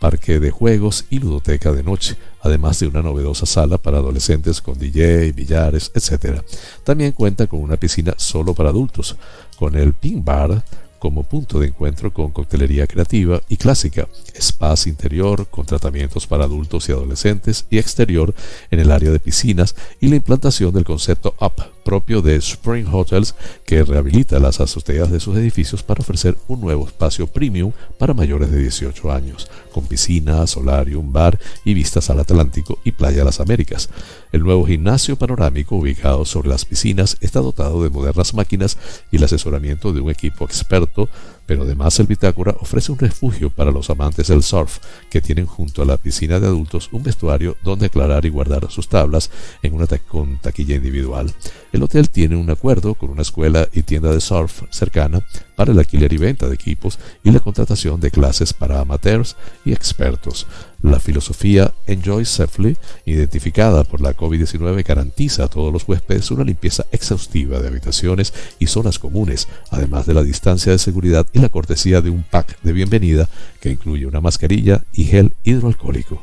parque de juegos y ludoteca de noche, además de una novedosa sala para adolescentes con DJ, billares, etc. También cuenta con una piscina solo para adultos, con el Pink Bar, como punto de encuentro con coctelería creativa y clásica, espacio interior con tratamientos para adultos y adolescentes y exterior en el área de piscinas y la implantación del concepto UP propio de Spring Hotels que rehabilita las azoteas de sus edificios para ofrecer un nuevo espacio premium para mayores de 18 años, con piscina, solarium, bar y vistas al Atlántico y Playa Las Américas. El nuevo gimnasio panorámico ubicado sobre las piscinas está dotado de modernas máquinas y el asesoramiento de un equipo experto pero además el Bitácora ofrece un refugio para los amantes del surf, que tienen junto a la piscina de adultos un vestuario donde aclarar y guardar sus tablas en una con taquilla individual. El hotel tiene un acuerdo con una escuela y tienda de surf cercana para el alquiler y venta de equipos y la contratación de clases para amateurs y expertos. La filosofía Enjoy Safely, identificada por la COVID-19, garantiza a todos los huéspedes una limpieza exhaustiva de habitaciones y zonas comunes, además de la distancia de seguridad y la cortesía de un pack de bienvenida que incluye una mascarilla y gel hidroalcohólico.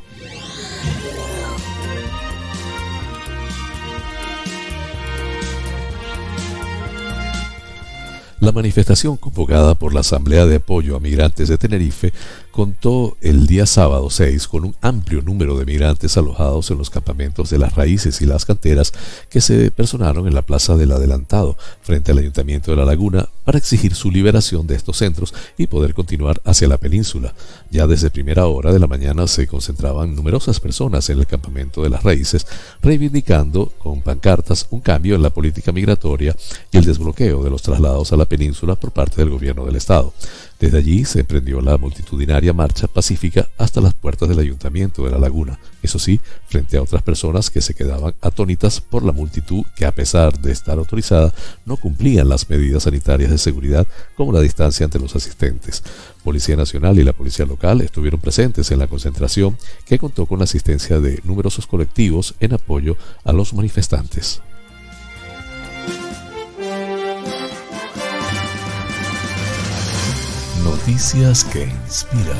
La manifestación convocada por la Asamblea de Apoyo a Migrantes de Tenerife contó el día sábado 6 con un amplio número de migrantes alojados en los campamentos de las raíces y las canteras que se personaron en la Plaza del Adelantado frente al Ayuntamiento de La Laguna para exigir su liberación de estos centros y poder continuar hacia la península. Ya desde primera hora de la mañana se concentraban numerosas personas en el campamento de las raíces reivindicando con pancartas un cambio en la política migratoria y el desbloqueo de los traslados a la península por parte del gobierno del Estado. Desde allí se emprendió la multitudinaria marcha pacífica hasta las puertas del ayuntamiento de la laguna, eso sí, frente a otras personas que se quedaban atónitas por la multitud que a pesar de estar autorizada no cumplían las medidas sanitarias de seguridad como la distancia entre los asistentes. Policía Nacional y la Policía Local estuvieron presentes en la concentración que contó con la asistencia de numerosos colectivos en apoyo a los manifestantes. Noticias que inspiran.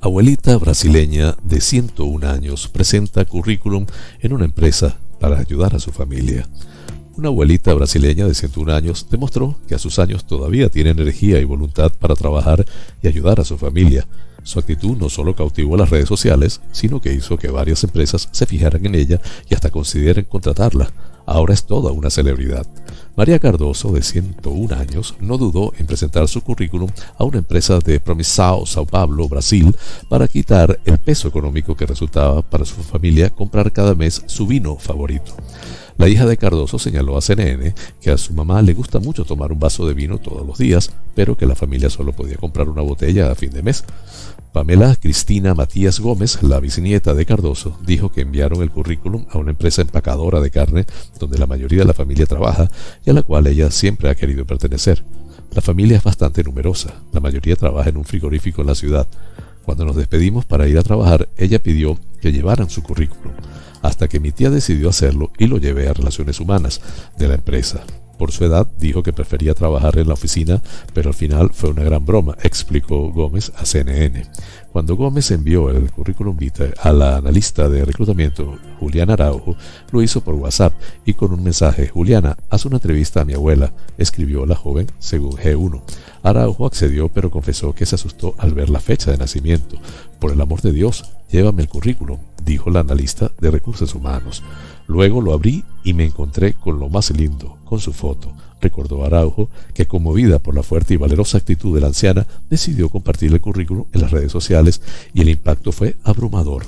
Abuelita brasileña de 101 años presenta currículum en una empresa para ayudar a su familia. Una abuelita brasileña de 101 años demostró que a sus años todavía tiene energía y voluntad para trabajar y ayudar a su familia. Su actitud no solo cautivó las redes sociales, sino que hizo que varias empresas se fijaran en ella y hasta consideren contratarla. Ahora es toda una celebridad. María Cardoso, de 101 años, no dudó en presentar su currículum a una empresa de Promissao, Sao Paulo, Brasil, para quitar el peso económico que resultaba para su familia comprar cada mes su vino favorito. La hija de Cardoso señaló a CNN que a su mamá le gusta mucho tomar un vaso de vino todos los días, pero que la familia solo podía comprar una botella a fin de mes. Pamela Cristina Matías Gómez, la bisnieta de Cardoso, dijo que enviaron el currículum a una empresa empacadora de carne donde la mayoría de la familia trabaja y a la cual ella siempre ha querido pertenecer. La familia es bastante numerosa, la mayoría trabaja en un frigorífico en la ciudad. Cuando nos despedimos para ir a trabajar, ella pidió que llevaran su currículum, hasta que mi tía decidió hacerlo y lo llevé a Relaciones Humanas de la empresa. Por su edad dijo que prefería trabajar en la oficina, pero al final fue una gran broma, explicó Gómez a CNN. Cuando Gómez envió el currículum vitae a la analista de reclutamiento Juliana Araujo, lo hizo por WhatsApp y con un mensaje, Juliana, haz una entrevista a mi abuela, escribió la joven según G1. Araujo accedió pero confesó que se asustó al ver la fecha de nacimiento. Por el amor de Dios, llévame el currículum, dijo la analista de recursos humanos. Luego lo abrí y me encontré con lo más lindo, con su foto. Recordó Araujo que, conmovida por la fuerte y valerosa actitud de la anciana, decidió compartir el currículum en las redes sociales y el impacto fue abrumador.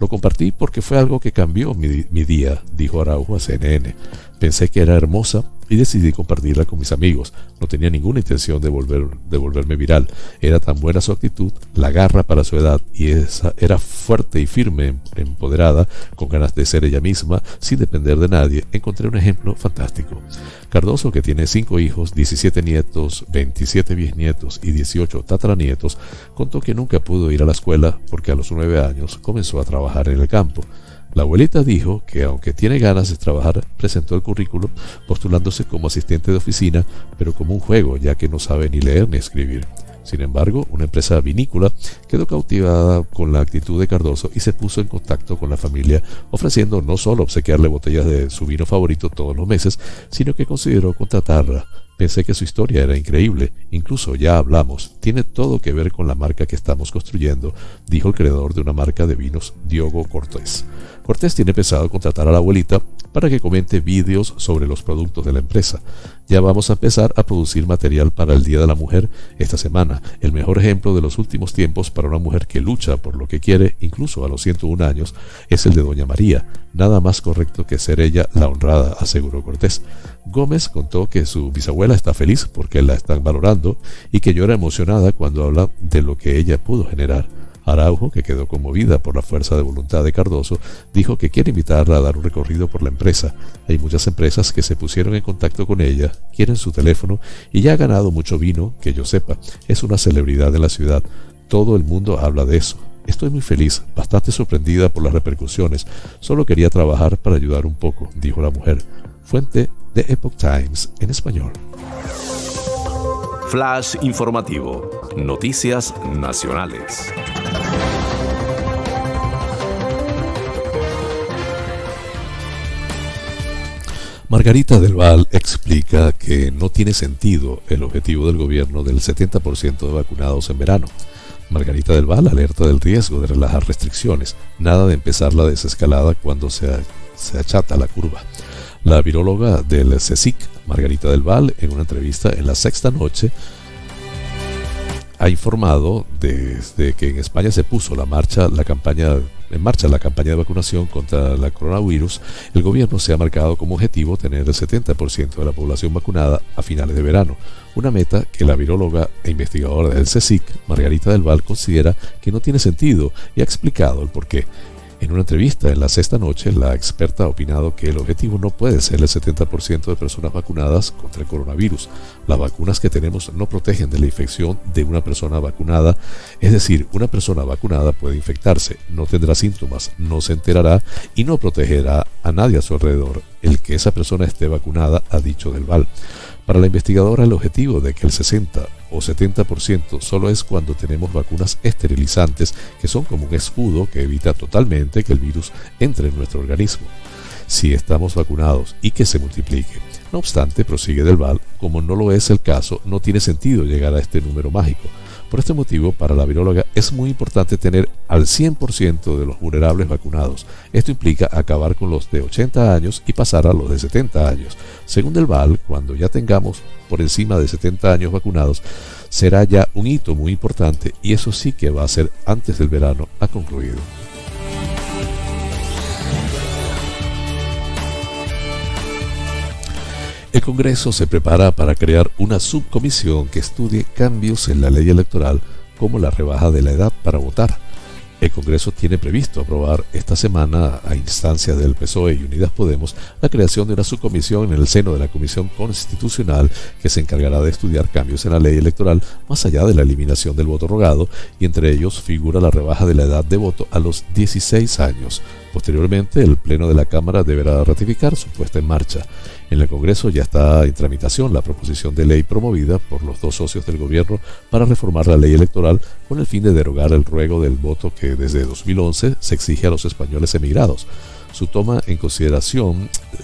Lo compartí porque fue algo que cambió mi, día, dijo Araujo a CNN. Pensé que era hermosa y decidí compartirla con mis amigos. No tenía ninguna intención de, volver, de volverme viral. Era tan buena su actitud, la garra para su edad, y esa era fuerte y firme, empoderada, con ganas de ser ella misma, sin depender de nadie. Encontré un ejemplo fantástico. Cardoso, que tiene cinco hijos, 17 nietos, 27 bisnietos y 18 tataranietos, contó que nunca pudo ir a la escuela porque a los nueve años comenzó a trabajar en el campo. La abuelita dijo que aunque tiene ganas de trabajar, presentó el currículum postulándose como asistente de oficina, pero como un juego, ya que no sabe ni leer ni escribir. Sin embargo, una empresa vinícola quedó cautivada con la actitud de Cardoso y se puso en contacto con la familia, ofreciendo no solo obsequiarle botellas de su vino favorito todos los meses, sino que consideró contratarla Pensé que su historia era increíble, incluso ya hablamos, tiene todo que ver con la marca que estamos construyendo, dijo el creador de una marca de vinos, Diogo Cortés. Cortés tiene pensado contratar a la abuelita para que comente vídeos sobre los productos de la empresa. Ya vamos a empezar a producir material para el Día de la Mujer esta semana, el mejor ejemplo de los últimos tiempos para una mujer que lucha por lo que quiere, incluso a los 101 años, es el de Doña María. Nada más correcto que ser ella la honrada, aseguró Cortés. Gómez contó que su bisabuela está feliz porque la están valorando y que llora emocionada cuando habla de lo que ella pudo generar. Araujo, que quedó conmovida por la fuerza de voluntad de Cardoso, dijo que quiere invitarla a dar un recorrido por la empresa. Hay muchas empresas que se pusieron en contacto con ella, quieren su teléfono y ya ha ganado mucho vino, que yo sepa. Es una celebridad de la ciudad. Todo el mundo habla de eso. Estoy muy feliz, bastante sorprendida por las repercusiones. Solo quería trabajar para ayudar un poco, dijo la mujer. Fuente de Epoch Times en español. Flash informativo. Noticias nacionales. Margarita del Val explica que no tiene sentido el objetivo del gobierno del 70% de vacunados en verano. Margarita del Val alerta del riesgo de relajar restricciones, nada de empezar la desescalada cuando se, se achata la curva. La viróloga del CSIC, Margarita del Val, en una entrevista en la sexta noche, ha informado desde que en España se puso la marcha, la campaña, en marcha la campaña de vacunación contra la coronavirus, el gobierno se ha marcado como objetivo tener el 70% de la población vacunada a finales de verano, una meta que la viróloga e investigadora del CSIC, Margarita del Val, considera que no tiene sentido y ha explicado el porqué. En una entrevista en la sexta noche, la experta ha opinado que el objetivo no puede ser el 70% de personas vacunadas contra el coronavirus. Las vacunas que tenemos no protegen de la infección de una persona vacunada, es decir, una persona vacunada puede infectarse, no tendrá síntomas, no se enterará y no protegerá a nadie a su alrededor. El que esa persona esté vacunada, ha dicho Del Val. Para la investigadora, el objetivo de que el 60 o 70% solo es cuando tenemos vacunas esterilizantes, que son como un escudo que evita totalmente que el virus entre en nuestro organismo. Si estamos vacunados y que se multiplique. No obstante, prosigue Del Val, como no lo es el caso, no tiene sentido llegar a este número mágico. Por este motivo, para la viróloga es muy importante tener al 100% de los vulnerables vacunados. Esto implica acabar con los de 80 años y pasar a los de 70 años. Según Del Val, cuando ya tengamos por encima de 70 años vacunados, será ya un hito muy importante y eso sí que va a ser antes del verano ha concluido. El Congreso se prepara para crear una subcomisión que estudie cambios en la ley electoral como la rebaja de la edad para votar. El Congreso tiene previsto aprobar esta semana, a instancia del PSOE y Unidas Podemos, la creación de una subcomisión en el seno de la Comisión Constitucional que se encargará de estudiar cambios en la ley electoral más allá de la eliminación del voto rogado y entre ellos figura la rebaja de la edad de voto a los 16 años. Posteriormente, el Pleno de la Cámara deberá ratificar su puesta en marcha. En el Congreso ya está en tramitación la proposición de ley promovida por los dos socios del gobierno para reformar la ley electoral con el fin de derogar el ruego del voto que desde 2011 se exige a los españoles emigrados. Su toma en consideración eh,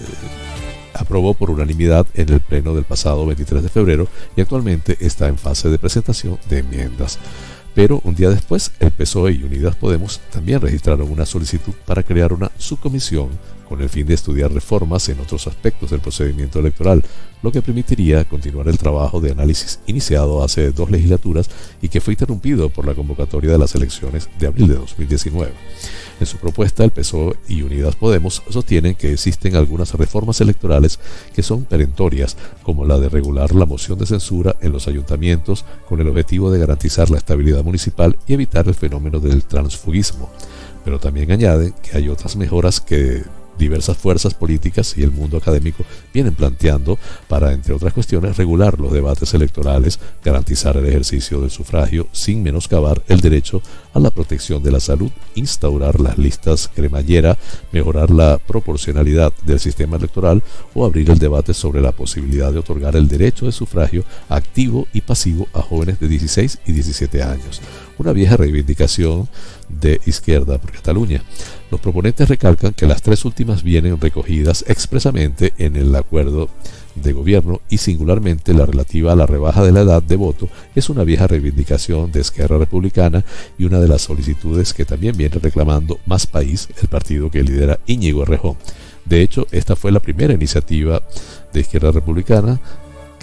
aprobó por unanimidad en el pleno del pasado 23 de febrero y actualmente está en fase de presentación de enmiendas. Pero un día después, el PSOE y Unidas Podemos también registraron una solicitud para crear una subcomisión con el fin de estudiar reformas en otros aspectos del procedimiento electoral, lo que permitiría continuar el trabajo de análisis iniciado hace dos legislaturas y que fue interrumpido por la convocatoria de las elecciones de abril de 2019. En su propuesta, el PSOE y Unidas Podemos sostienen que existen algunas reformas electorales que son perentorias, como la de regular la moción de censura en los ayuntamientos con el objetivo de garantizar la estabilidad municipal y evitar el fenómeno del transfugismo. Pero también añaden que hay otras mejoras que diversas fuerzas políticas y el mundo académico vienen planteando para, entre otras cuestiones, regular los debates electorales, garantizar el ejercicio del sufragio sin menoscabar el derecho a la protección de la salud, instaurar las listas cremallera, mejorar la proporcionalidad del sistema electoral o abrir el debate sobre la posibilidad de otorgar el derecho de sufragio activo y pasivo a jóvenes de 16 y 17 años. Una vieja reivindicación de Izquierda por Cataluña. Los proponentes recalcan que las tres últimas vienen recogidas expresamente en el acuerdo de gobierno y singularmente la relativa a la rebaja de la edad de voto es una vieja reivindicación de Esquerra Republicana y una de las solicitudes que también viene reclamando Más País, el partido que lidera Íñigo Errejón. De hecho, esta fue la primera iniciativa de Izquierda Republicana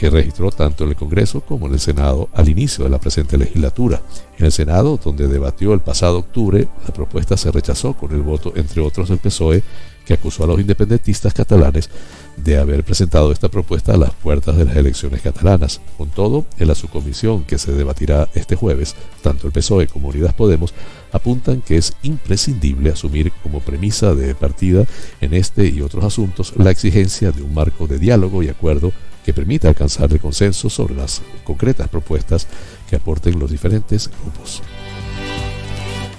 que registró tanto en el Congreso como en el Senado al inicio de la presente legislatura. En el Senado, donde debatió el pasado octubre, la propuesta se rechazó con el voto, entre otros, del PSOE, que acusó a los independentistas catalanes de haber presentado esta propuesta a las puertas de las elecciones catalanas. Con todo, en la subcomisión que se debatirá este jueves, tanto el PSOE como Unidas Podemos apuntan que es imprescindible asumir como premisa de partida en este y otros asuntos la exigencia de un marco de diálogo y acuerdo que permita alcanzar el consenso sobre las concretas propuestas que aporten los diferentes grupos.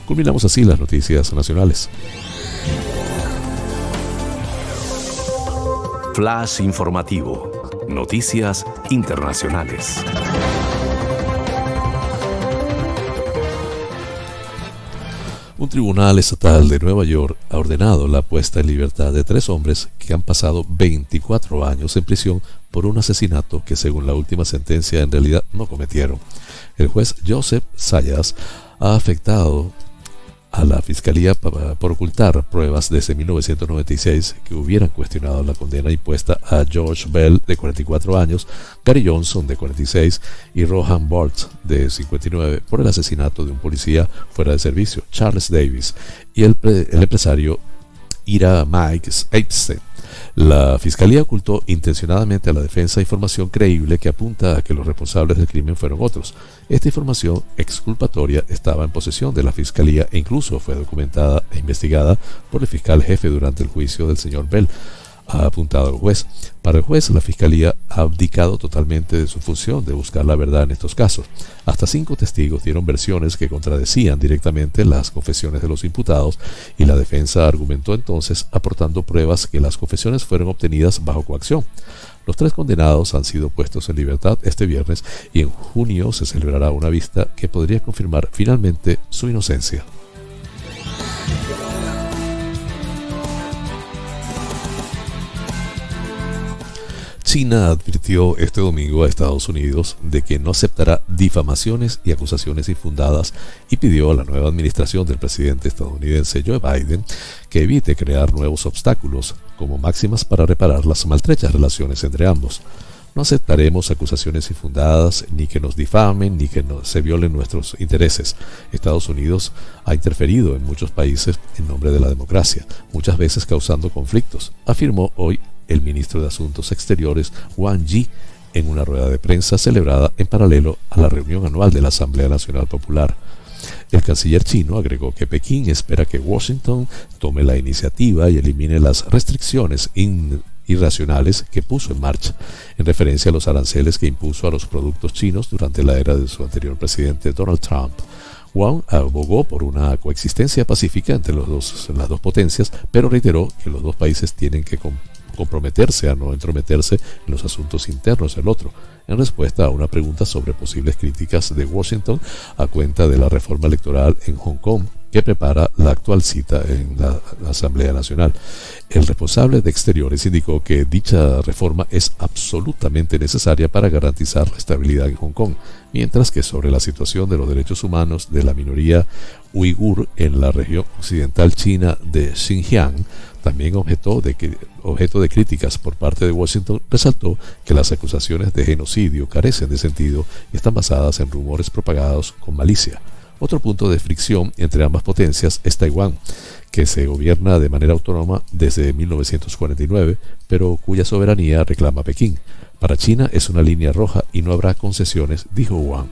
Culminamos así las noticias nacionales. Flash informativo. Noticias internacionales. Un tribunal estatal de Nueva York ha ordenado la puesta en libertad de tres hombres que han pasado 24 años en prisión por un asesinato que según la última sentencia en realidad no cometieron. El juez Joseph Sayas ha afectado a la Fiscalía por ocultar pruebas desde 1996 que hubieran cuestionado la condena impuesta a George Bell, de 44 años, Gary Johnson, de 46, y Rohan Bart, de 59, por el asesinato de un policía fuera de servicio, Charles Davis, y el, el empresario Ira Mike Epstein. La Fiscalía ocultó intencionadamente a la defensa información creíble que apunta a que los responsables del crimen fueron otros. Esta información exculpatoria estaba en posesión de la Fiscalía e incluso fue documentada e investigada por el fiscal jefe durante el juicio del señor Bell ha apuntado el juez. Para el juez, la Fiscalía ha abdicado totalmente de su función de buscar la verdad en estos casos. Hasta cinco testigos dieron versiones que contradecían directamente las confesiones de los imputados y la defensa argumentó entonces aportando pruebas que las confesiones fueron obtenidas bajo coacción. Los tres condenados han sido puestos en libertad este viernes y en junio se celebrará una vista que podría confirmar finalmente su inocencia. China advirtió este domingo a Estados Unidos de que no aceptará difamaciones y acusaciones infundadas y pidió a la nueva administración del presidente estadounidense Joe Biden que evite crear nuevos obstáculos como máximas para reparar las maltrechas relaciones entre ambos. No aceptaremos acusaciones infundadas, ni que nos difamen, ni que se violen nuestros intereses. Estados Unidos ha interferido en muchos países en nombre de la democracia, muchas veces causando conflictos, afirmó hoy el ministro de Asuntos Exteriores Wang Yi en una rueda de prensa celebrada en paralelo a la reunión anual de la Asamblea Nacional Popular. El canciller chino agregó que Pekín espera que Washington tome la iniciativa y elimine las restricciones irracionales que puso en marcha, en referencia a los aranceles que impuso a los productos chinos durante la era de su anterior presidente Donald Trump. Wang abogó por una coexistencia pacífica entre los dos, las dos potencias, pero reiteró que los dos países tienen que comprometerse a no entrometerse en los asuntos internos del otro, en respuesta a una pregunta sobre posibles críticas de Washington a cuenta de la reforma electoral en Hong Kong que prepara la actual cita en la, Asamblea Nacional. El responsable de Exteriores indicó que dicha reforma es absolutamente necesaria para garantizar la estabilidad en Hong Kong, mientras que sobre la situación de los derechos humanos de la minoría uigur en la región occidental china de Xinjiang, también objeto de, críticas por parte de Washington, resaltó que las acusaciones de genocidio carecen de sentido y están basadas en rumores propagados con malicia. Otro punto de fricción entre ambas potencias es Taiwán, que se gobierna de manera autónoma desde 1949, pero cuya soberanía reclama Pekín. Para China es una línea roja y no habrá concesiones, dijo Wang.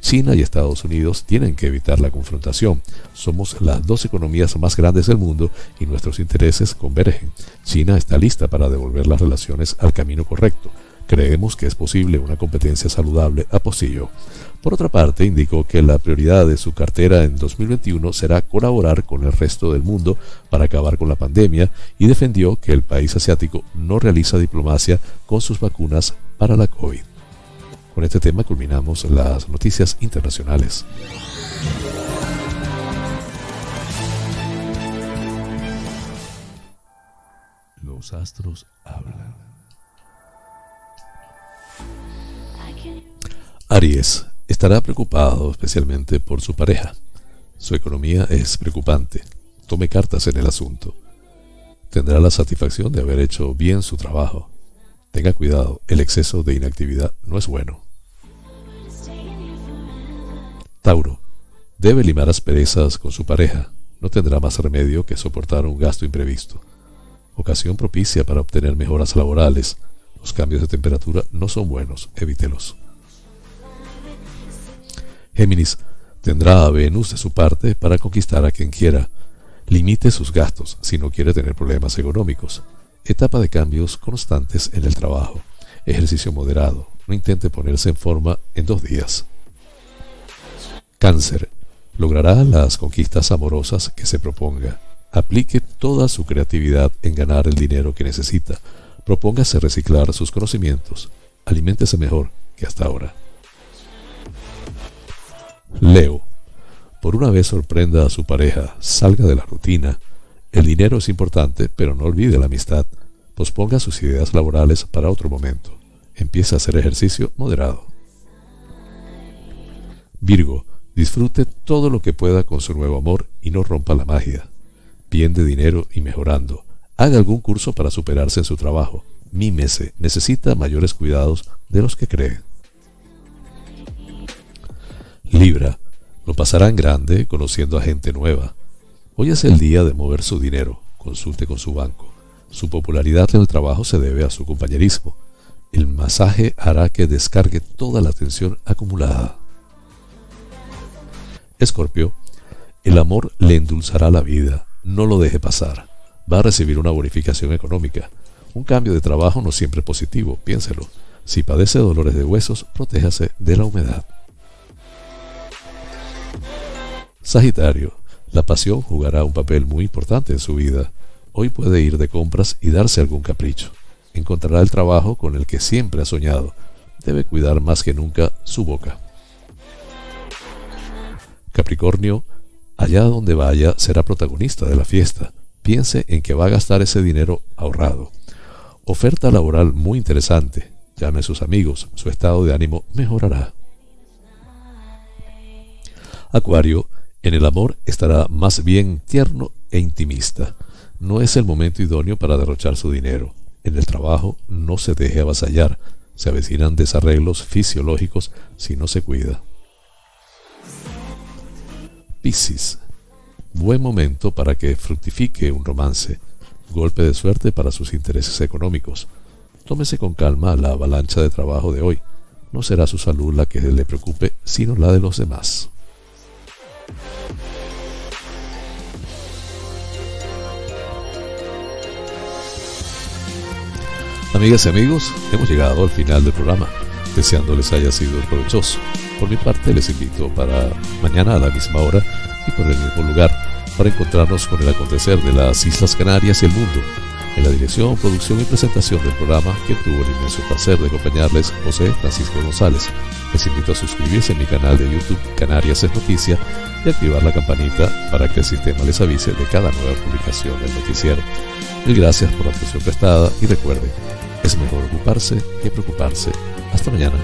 China y Estados Unidos tienen que evitar la confrontación. Somos las dos economías más grandes del mundo y nuestros intereses convergen. China está lista para devolver las relaciones al camino correcto. Creemos que es posible una competencia saludable, apostillo. Por otra parte, indicó que la prioridad de su cartera en 2021 será colaborar con el resto del mundo para acabar con la pandemia y defendió que el país asiático no realiza diplomacia con sus vacunas para la COVID. Con este tema culminamos las noticias internacionales. Los astros hablan. Aries estará preocupado especialmente por su pareja. Su economía es preocupante. Tome cartas en el asunto. Tendrá la satisfacción de haber hecho bien su trabajo. Tenga cuidado, el exceso de inactividad no es bueno. Tauro. Debe limar asperezas con su pareja. No tendrá más remedio que soportar un gasto imprevisto. Ocasión propicia para obtener mejoras laborales. Los cambios de temperatura no son buenos, evítelos. Géminis tendrá a Venus de su parte para conquistar a quien quiera. Limite sus gastos si no quiere tener problemas económicos. Etapa de cambios constantes en el trabajo. Ejercicio moderado. No intente ponerse en forma en dos días. Cáncer. Logrará las conquistas amorosas que se proponga. Aplique toda su creatividad en ganar el dinero que necesita. Propóngase reciclar sus conocimientos. Aliméntese mejor que hasta ahora. Leo. Por una vez sorprenda a su pareja, salga de la rutina. El dinero es importante, pero no olvide la amistad. Posponga sus ideas laborales para otro momento. Empiece a hacer ejercicio moderado. Virgo. Disfrute todo lo que pueda con su nuevo amor y no rompa la magia. Bien de dinero y mejorando. Haga algún curso para superarse en su trabajo. Mímese. Necesita mayores cuidados de los que cree. Libra, lo pasará en grande conociendo a gente nueva. Hoy es el día de mover su dinero, consulte con su banco. Su popularidad en el trabajo se debe a su compañerismo. El masaje hará que descargue toda la tensión acumulada. Escorpio, el amor le endulzará la vida, no lo deje pasar. Va a recibir una bonificación económica. Un cambio de trabajo no siempre positivo, piénselo. Si padece dolores de huesos, protéjase de la humedad. Sagitario, la pasión jugará un papel muy importante en su vida. Hoy puede ir de compras y darse algún capricho. Encontrará el trabajo con el que siempre ha soñado. Debe cuidar más que nunca su boca. Capricornio, allá donde vaya será protagonista de la fiesta. Piense en que va a gastar ese dinero ahorrado. Oferta laboral muy interesante. Llame a sus amigos, su estado de ánimo mejorará. Acuario, en el amor estará más bien tierno e intimista. No es el momento idóneo para derrochar su dinero. En el trabajo no se deje avasallar. Se avecinan desarreglos fisiológicos si no se cuida. Piscis. Buen momento para que fructifique un romance. Golpe de suerte para sus intereses económicos. Tómese con calma la avalancha de trabajo de hoy. No será su salud la que le preocupe, sino la de los demás. Amigas y amigos, hemos llegado al final del programa, deseándoles haya sido provechoso. Por mi parte, les invito para mañana a la misma hora y por el mismo lugar para encontrarnos con el acontecer de las Islas Canarias y el mundo. En la dirección, producción y presentación del programa, que tuvo el inmenso placer de acompañarles, José Francisco González. Les invito a suscribirse en mi canal de YouTube Canarias es Noticia y activar la campanita para que el sistema les avise de cada nueva publicación del noticiero. Mil gracias por la atención prestada y recuerden, es mejor ocuparse que preocuparse. Hasta mañana.